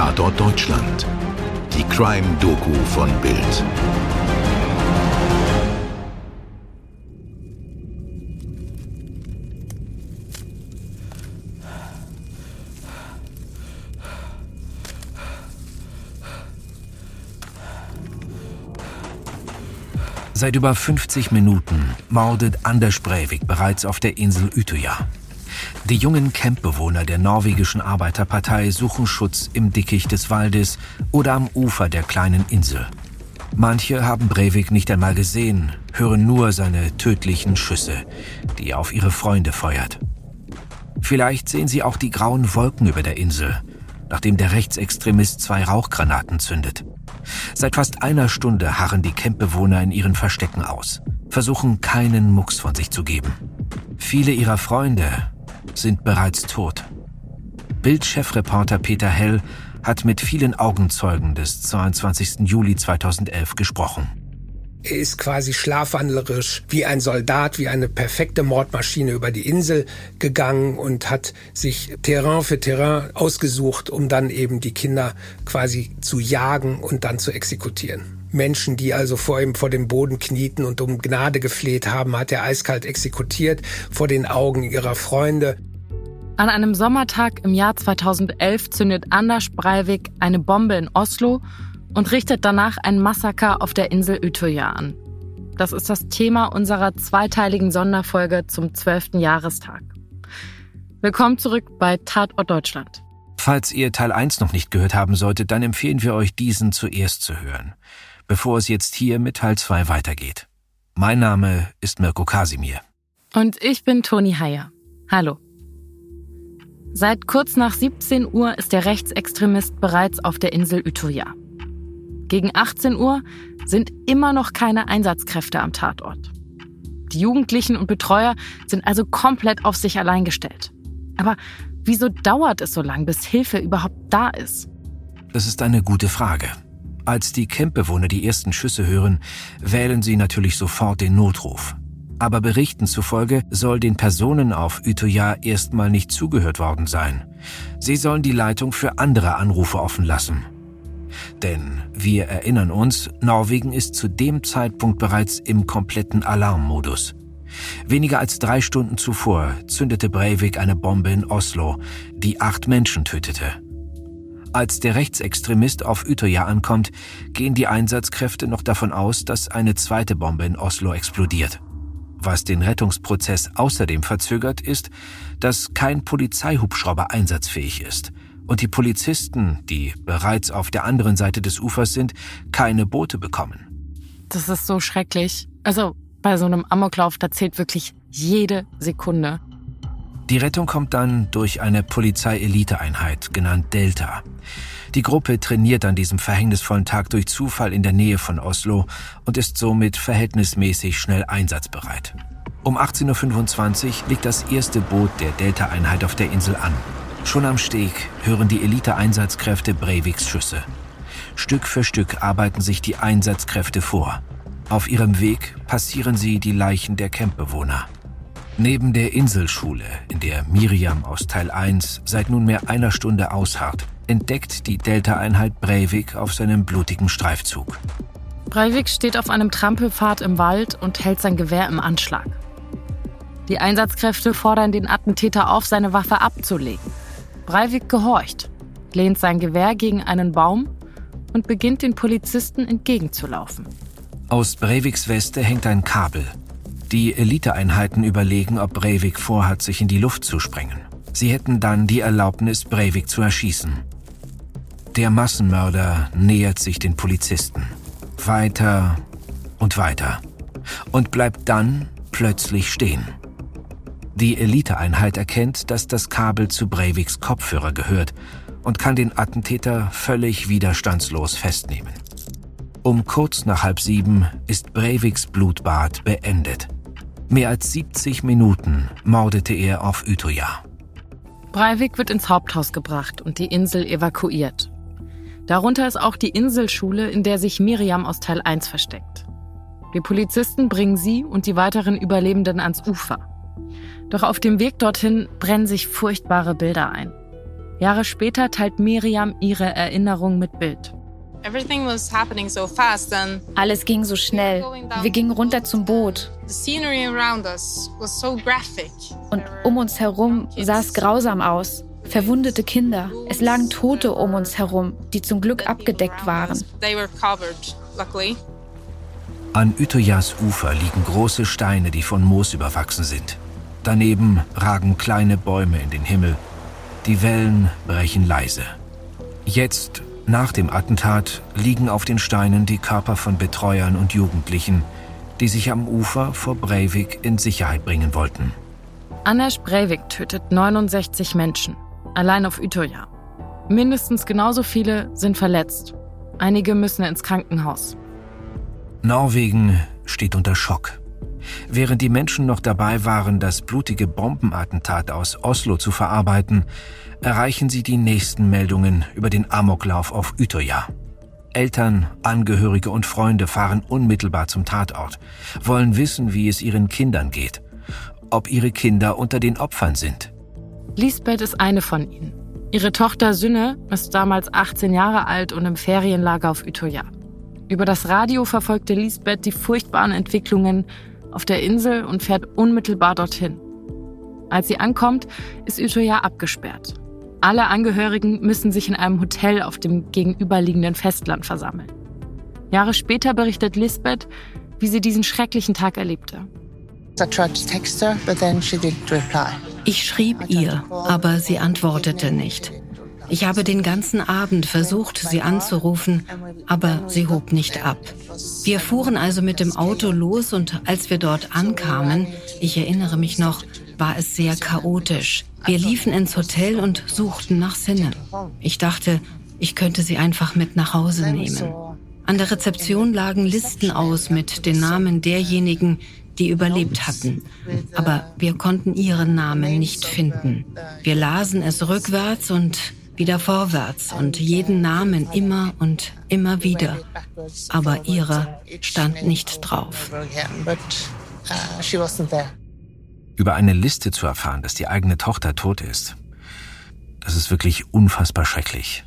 Tatort Deutschland. Die Crime-Doku von Bild. Seit über 50 Minuten mordet Anders Breivik bereits auf der Insel Utøya. Die jungen Campbewohner der norwegischen Arbeiterpartei suchen Schutz im Dickicht des Waldes oder am Ufer der kleinen Insel. Manche haben Breivik nicht einmal gesehen, hören nur seine tödlichen Schüsse, die er auf ihre Freunde feuert. Vielleicht sehen sie auch die grauen Wolken über der Insel, nachdem der Rechtsextremist zwei Rauchgranaten zündet. Seit fast einer Stunde harren die Campbewohner in ihren Verstecken aus, versuchen keinen Mucks von sich zu geben. Viele ihrer Freunde sind bereits tot. Bildchefreporter Peter Hell hat mit vielen Augenzeugen des 22. Juli 2011 gesprochen. Er ist quasi schlafwandlerisch wie ein Soldat, wie eine perfekte Mordmaschine über die Insel gegangen und hat sich Terrain für Terrain ausgesucht, um dann eben die Kinder quasi zu jagen und dann zu exekutieren. Menschen, die also vor ihm vor dem Boden knieten und um Gnade gefleht haben, hat er eiskalt exekutiert vor den Augen ihrer Freunde. An einem Sommertag im Jahr 2011 zündet Anders Breivik eine Bombe in Oslo und richtet danach ein Massaker auf der Insel Utøya an. Das ist das Thema unserer zweiteiligen Sonderfolge zum 12. Jahrestag. Willkommen zurück bei Tatort Deutschland. Falls ihr Teil 1 noch nicht gehört haben solltet, dann empfehlen wir euch, diesen zuerst zu hören, bevor es jetzt hier mit Teil 2 weitergeht. Mein Name ist Mirko Kasimir. Und ich bin Toni Heyer. Hallo. Seit kurz nach 17 Uhr ist der Rechtsextremist bereits auf der Insel Utøya. Gegen 18 Uhr sind immer noch keine Einsatzkräfte am Tatort. Die Jugendlichen und Betreuer sind also komplett auf sich allein gestellt. Aber wieso dauert es so lang, bis Hilfe überhaupt da ist? Das ist eine gute Frage. Als die Campbewohner die ersten Schüsse hören, wählen sie natürlich sofort den Notruf. Aber Berichten zufolge soll den Personen auf Utøya erstmal nicht zugehört worden sein. Sie sollen die Leitung für andere Anrufe offen lassen. Denn wir erinnern uns, Norwegen ist zu dem Zeitpunkt bereits im kompletten Alarmmodus. Weniger als drei Stunden zuvor zündete Breivik eine Bombe in Oslo, die acht Menschen tötete. Als der Rechtsextremist auf Utøya ankommt, gehen die Einsatzkräfte noch davon aus, dass eine zweite Bombe in Oslo explodiert. Was den Rettungsprozess außerdem verzögert, ist, dass kein Polizeihubschrauber einsatzfähig ist und die Polizisten, die bereits auf der anderen Seite des Ufers sind, keine Boote bekommen. Das ist so schrecklich. Also bei so einem Amoklauf, da zählt wirklich jede Sekunde. Die Rettung kommt dann durch eine Polizeieliteeinheit, genannt Delta. Die Gruppe trainiert an diesem verhängnisvollen Tag durch Zufall in der Nähe von Oslo und ist somit verhältnismäßig schnell einsatzbereit. Um 18.25 Uhr liegt das erste Boot der Delta-Einheit auf der Insel an. Schon am Steg hören die Elite-Einsatzkräfte Breiviks Schüsse. Stück für Stück arbeiten sich die Einsatzkräfte vor. Auf ihrem Weg passieren sie die Leichen der Campbewohner. Neben der Inselschule, in der Miriam aus Teil 1 seit nunmehr einer Stunde ausharrt, entdeckt die Delta-Einheit Breivik auf seinem blutigen Streifzug. Breivik steht auf einem Trampelpfad im Wald und hält sein Gewehr im Anschlag. Die Einsatzkräfte fordern den Attentäter auf, seine Waffe abzulegen. Breivik gehorcht, lehnt sein Gewehr gegen einen Baum und beginnt den Polizisten entgegenzulaufen. Aus Breiviks Weste hängt ein Kabel. Die Eliteeinheiten überlegen, ob Breivik vorhat, sich in die Luft zu sprengen. Sie hätten dann die Erlaubnis, Breivik zu erschießen. Der Massenmörder nähert sich den Polizisten. Weiter und weiter. Und bleibt dann plötzlich stehen. Die Eliteeinheit erkennt, dass das Kabel zu Breiviks Kopfhörer gehört und kann den Attentäter völlig widerstandslos festnehmen. Um kurz nach halb sieben ist Breiviks Blutbad beendet. Mehr als 70 Minuten mordete er auf Utøya. Breivik wird ins Haupthaus gebracht und die Insel evakuiert. Darunter ist auch die Inselschule, in der sich Miriam aus Teil 1 versteckt. Die Polizisten bringen sie und die weiteren Überlebenden ans Ufer. Doch auf dem Weg dorthin brennen sich furchtbare Bilder ein. Jahre später teilt Miriam ihre Erinnerung mit Bild. Alles ging so schnell. Wir gingen runter zum Boot. Und um uns herum sah es grausam aus. Verwundete Kinder. Es lagen Tote um uns herum, die zum Glück abgedeckt waren. An Utoyas Ufer liegen große Steine, die von Moos überwachsen sind. Daneben ragen kleine Bäume in den Himmel. Die Wellen brechen leise. Jetzt nach dem Attentat liegen auf den Steinen die Körper von Betreuern und Jugendlichen, die sich am Ufer vor Breivik in Sicherheit bringen wollten. Anders Breivik tötet 69 Menschen, allein auf Utøya. Mindestens genauso viele sind verletzt. Einige müssen ins Krankenhaus. Norwegen steht unter Schock. Während die Menschen noch dabei waren, das blutige Bombenattentat aus Oslo zu verarbeiten, erreichen sie die nächsten Meldungen über den Amoklauf auf Utøya. Eltern, Angehörige und Freunde fahren unmittelbar zum Tatort, wollen wissen, wie es ihren Kindern geht, ob ihre Kinder unter den Opfern sind. Lisbeth ist eine von ihnen. Ihre Tochter Synne ist damals 18 Jahre alt und im Ferienlager auf Utøya. Über das Radio verfolgte Lisbeth die furchtbaren Entwicklungen auf der Insel und fährt unmittelbar dorthin. Als sie ankommt, ist Utøya abgesperrt. Alle Angehörigen müssen sich in einem Hotel auf dem gegenüberliegenden Festland versammeln. Jahre später berichtet Lisbeth, wie sie diesen schrecklichen Tag erlebte. Ich schrieb ihr, aber sie antwortete nicht. Ich habe den ganzen Abend versucht, sie anzurufen, aber sie hob nicht ab. Wir fuhren also mit dem Auto los und als wir dort ankamen, ich erinnere mich noch, war es sehr chaotisch. Wir liefen ins Hotel und suchten nach Sinnen. Ich dachte, ich könnte sie einfach mit nach Hause nehmen. An der Rezeption lagen Listen aus mit den Namen derjenigen, die überlebt hatten. Aber wir konnten ihren Namen nicht finden. Wir lasen es rückwärts und wieder vorwärts und jeden Namen immer und immer wieder. Aber ihrer stand nicht drauf. Über eine Liste zu erfahren, dass die eigene Tochter tot ist, das ist wirklich unfassbar schrecklich.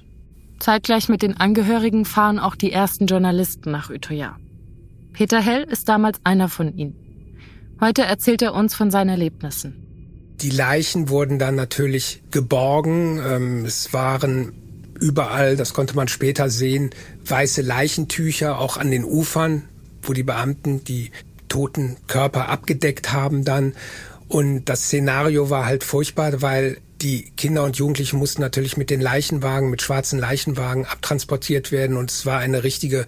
Zeitgleich mit den Angehörigen fahren auch die ersten Journalisten nach Utøya. Peter Hell ist damals einer von ihnen. Heute erzählt er uns von seinen Erlebnissen. Die Leichen wurden dann natürlich geborgen. Ähm, es waren überall, das konnte man später sehen, weiße Leichentücher, auch an den Ufern, wo die Beamten die toten Körper abgedeckt haben dann. Und das Szenario war halt furchtbar, weil die Kinder und Jugendlichen mussten natürlich mit den Leichenwagen, mit schwarzen Leichenwagen abtransportiert werden. Und es war eine richtige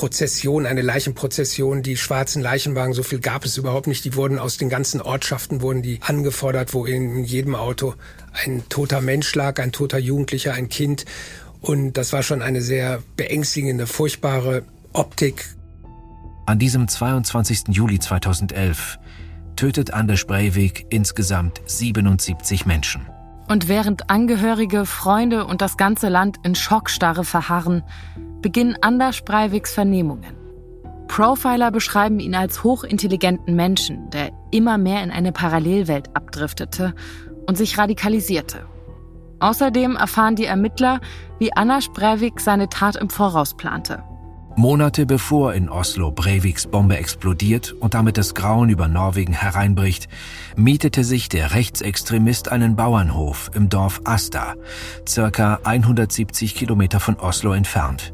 Prozession, eine Leichenprozession, die schwarzen Leichenwagen, so viel gab es überhaupt nicht. Die wurden aus den ganzen Ortschaften wurden die angefordert, wo in jedem Auto ein toter Mensch lag, ein toter Jugendlicher, ein Kind. Und das war schon eine sehr beängstigende, furchtbare Optik. An diesem 22. Juli 2011 tötet Anders Breivik insgesamt 77 Menschen. Und während Angehörige, Freunde und das ganze Land in Schockstarre verharren, beginnen Anders Breiviks Vernehmungen. Profiler beschreiben ihn als hochintelligenten Menschen, der immer mehr in eine Parallelwelt abdriftete und sich radikalisierte. Außerdem erfahren die Ermittler, wie Anders Breivik seine Tat im Voraus plante. Monate bevor in Oslo Breiviks Bombe explodiert und damit das Grauen über Norwegen hereinbricht, mietete sich der Rechtsextremist einen Bauernhof im Dorf Asta, circa 170 Kilometer von Oslo entfernt.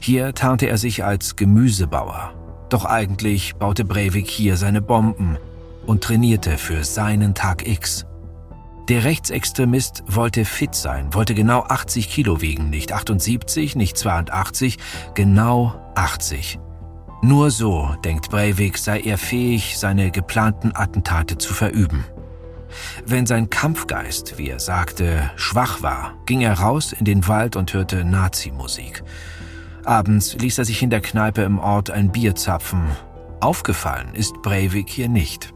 Hier tarnte er sich als Gemüsebauer. Doch eigentlich baute Breivik hier seine Bomben und trainierte für seinen Tag X. Der Rechtsextremist wollte fit sein, wollte genau 80 Kilo wiegen, nicht 78, nicht 82, genau 80. Nur so, denkt Breivik, sei er fähig, seine geplanten Attentate zu verüben. Wenn sein Kampfgeist, wie er sagte, schwach war, ging er raus in den Wald und hörte Nazi-Musik. Abends ließ er sich in der Kneipe im Ort ein Bier zapfen. Aufgefallen ist Breivik hier nicht.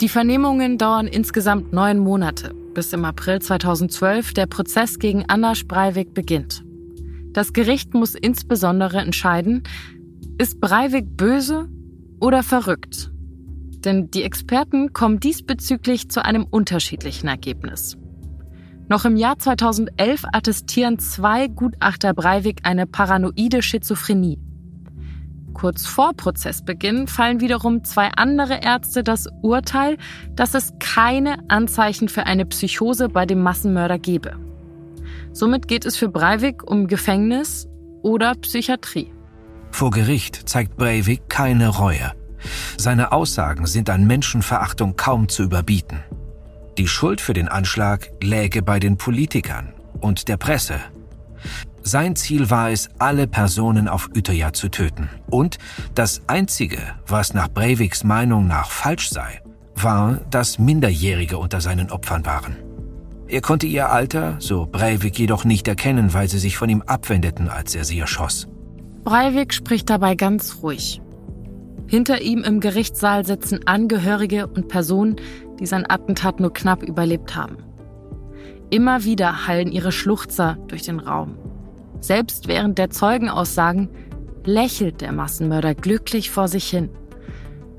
Die Vernehmungen dauern insgesamt neun Monate, bis im April 2012 der Prozess gegen Anna Breivik beginnt. Das Gericht muss insbesondere entscheiden, ist Breivik böse oder verrückt? Denn die Experten kommen diesbezüglich zu einem unterschiedlichen Ergebnis. Noch im Jahr 2011 attestieren zwei Gutachter Breivik eine paranoide Schizophrenie. Kurz vor Prozessbeginn fallen wiederum zwei andere Ärzte das Urteil, dass es keine Anzeichen für eine Psychose bei dem Massenmörder gebe. Somit geht es für Breivik um Gefängnis oder Psychiatrie. Vor Gericht zeigt Breivik keine Reue. Seine Aussagen sind an Menschenverachtung kaum zu überbieten. Die Schuld für den Anschlag läge bei den Politikern und der Presse. Sein Ziel war es, alle Personen auf Utøya zu töten. Und das Einzige, was nach Breiviks Meinung nach falsch sei, war, dass Minderjährige unter seinen Opfern waren. Er konnte ihr Alter, so Breivik jedoch nicht erkennen, weil sie sich von ihm abwendeten, als er sie erschoss. Breivik spricht dabei ganz ruhig. Hinter ihm im Gerichtssaal sitzen Angehörige und Personen, die sein Attentat nur knapp überlebt haben. Immer wieder hallen ihre Schluchzer durch den Raum. Selbst während der Zeugenaussagen lächelt der Massenmörder glücklich vor sich hin.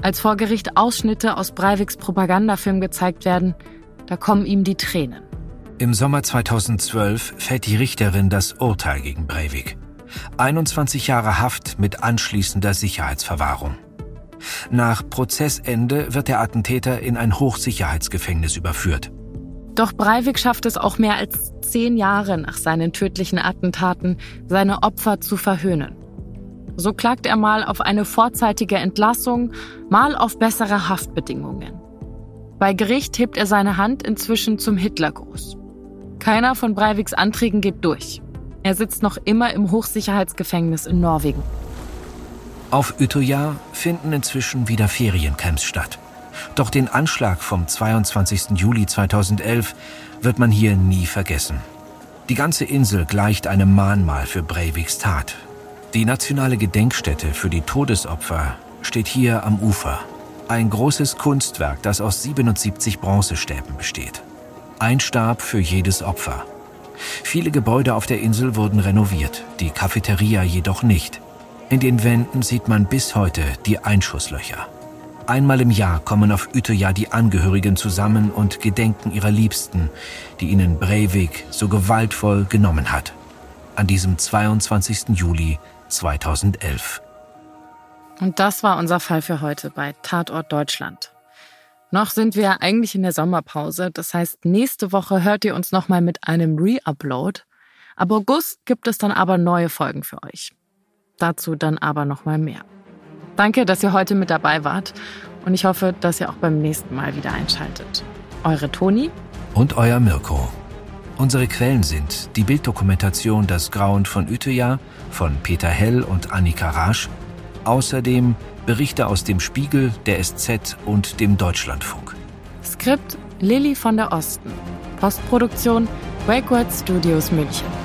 Als vor Gericht Ausschnitte aus Breiviks Propagandafilm gezeigt werden, da kommen ihm die Tränen. Im Sommer 2012 fällt die Richterin das Urteil gegen Breivik. 21 Jahre Haft mit anschließender Sicherheitsverwahrung. Nach Prozessende wird der Attentäter in ein Hochsicherheitsgefängnis überführt. Doch Breivik schafft es auch mehr als zehn Jahre nach seinen tödlichen Attentaten, seine Opfer zu verhöhnen. So klagt er mal auf eine vorzeitige Entlassung, mal auf bessere Haftbedingungen. Bei Gericht hebt er seine Hand inzwischen zum Hitlergruß. Keiner von Breiviks Anträgen geht durch. Er sitzt noch immer im Hochsicherheitsgefängnis in Norwegen. Auf Utøya finden inzwischen wieder Feriencamps statt. Doch den Anschlag vom 22. Juli 2011 wird man hier nie vergessen. Die ganze Insel gleicht einem Mahnmal für Breiviks Tat. Die nationale Gedenkstätte für die Todesopfer steht hier am Ufer. Ein großes Kunstwerk, das aus 77 Bronzestäben besteht. Ein Stab für jedes Opfer. Viele Gebäude auf der Insel wurden renoviert, die Cafeteria jedoch nicht. In den Wänden sieht man bis heute die Einschusslöcher. Einmal im Jahr kommen auf Utøya die Angehörigen zusammen und gedenken ihrer Liebsten, die ihnen Breivik so gewaltvoll genommen hat. An diesem 22. Juli 2011. Und das war unser Fall für heute bei Tatort Deutschland. Noch sind wir eigentlich in der Sommerpause, das heißt, nächste Woche hört ihr uns nochmal mit einem Re-Upload. Ab August gibt es dann aber neue Folgen für euch. Dazu dann aber nochmal mehr. Danke, dass ihr heute mit dabei wart und ich hoffe, dass ihr auch beim nächsten Mal wieder einschaltet. Eure Toni und euer Mirko. Unsere Quellen sind die Bilddokumentation Das Grauen von Utøya von Peter Hell und Annika Rasch, außerdem Berichte aus dem Spiegel, der SZ und dem Deutschlandfunk. Skript Lilly von der Osten. Postproduktion Wakeword Studios München.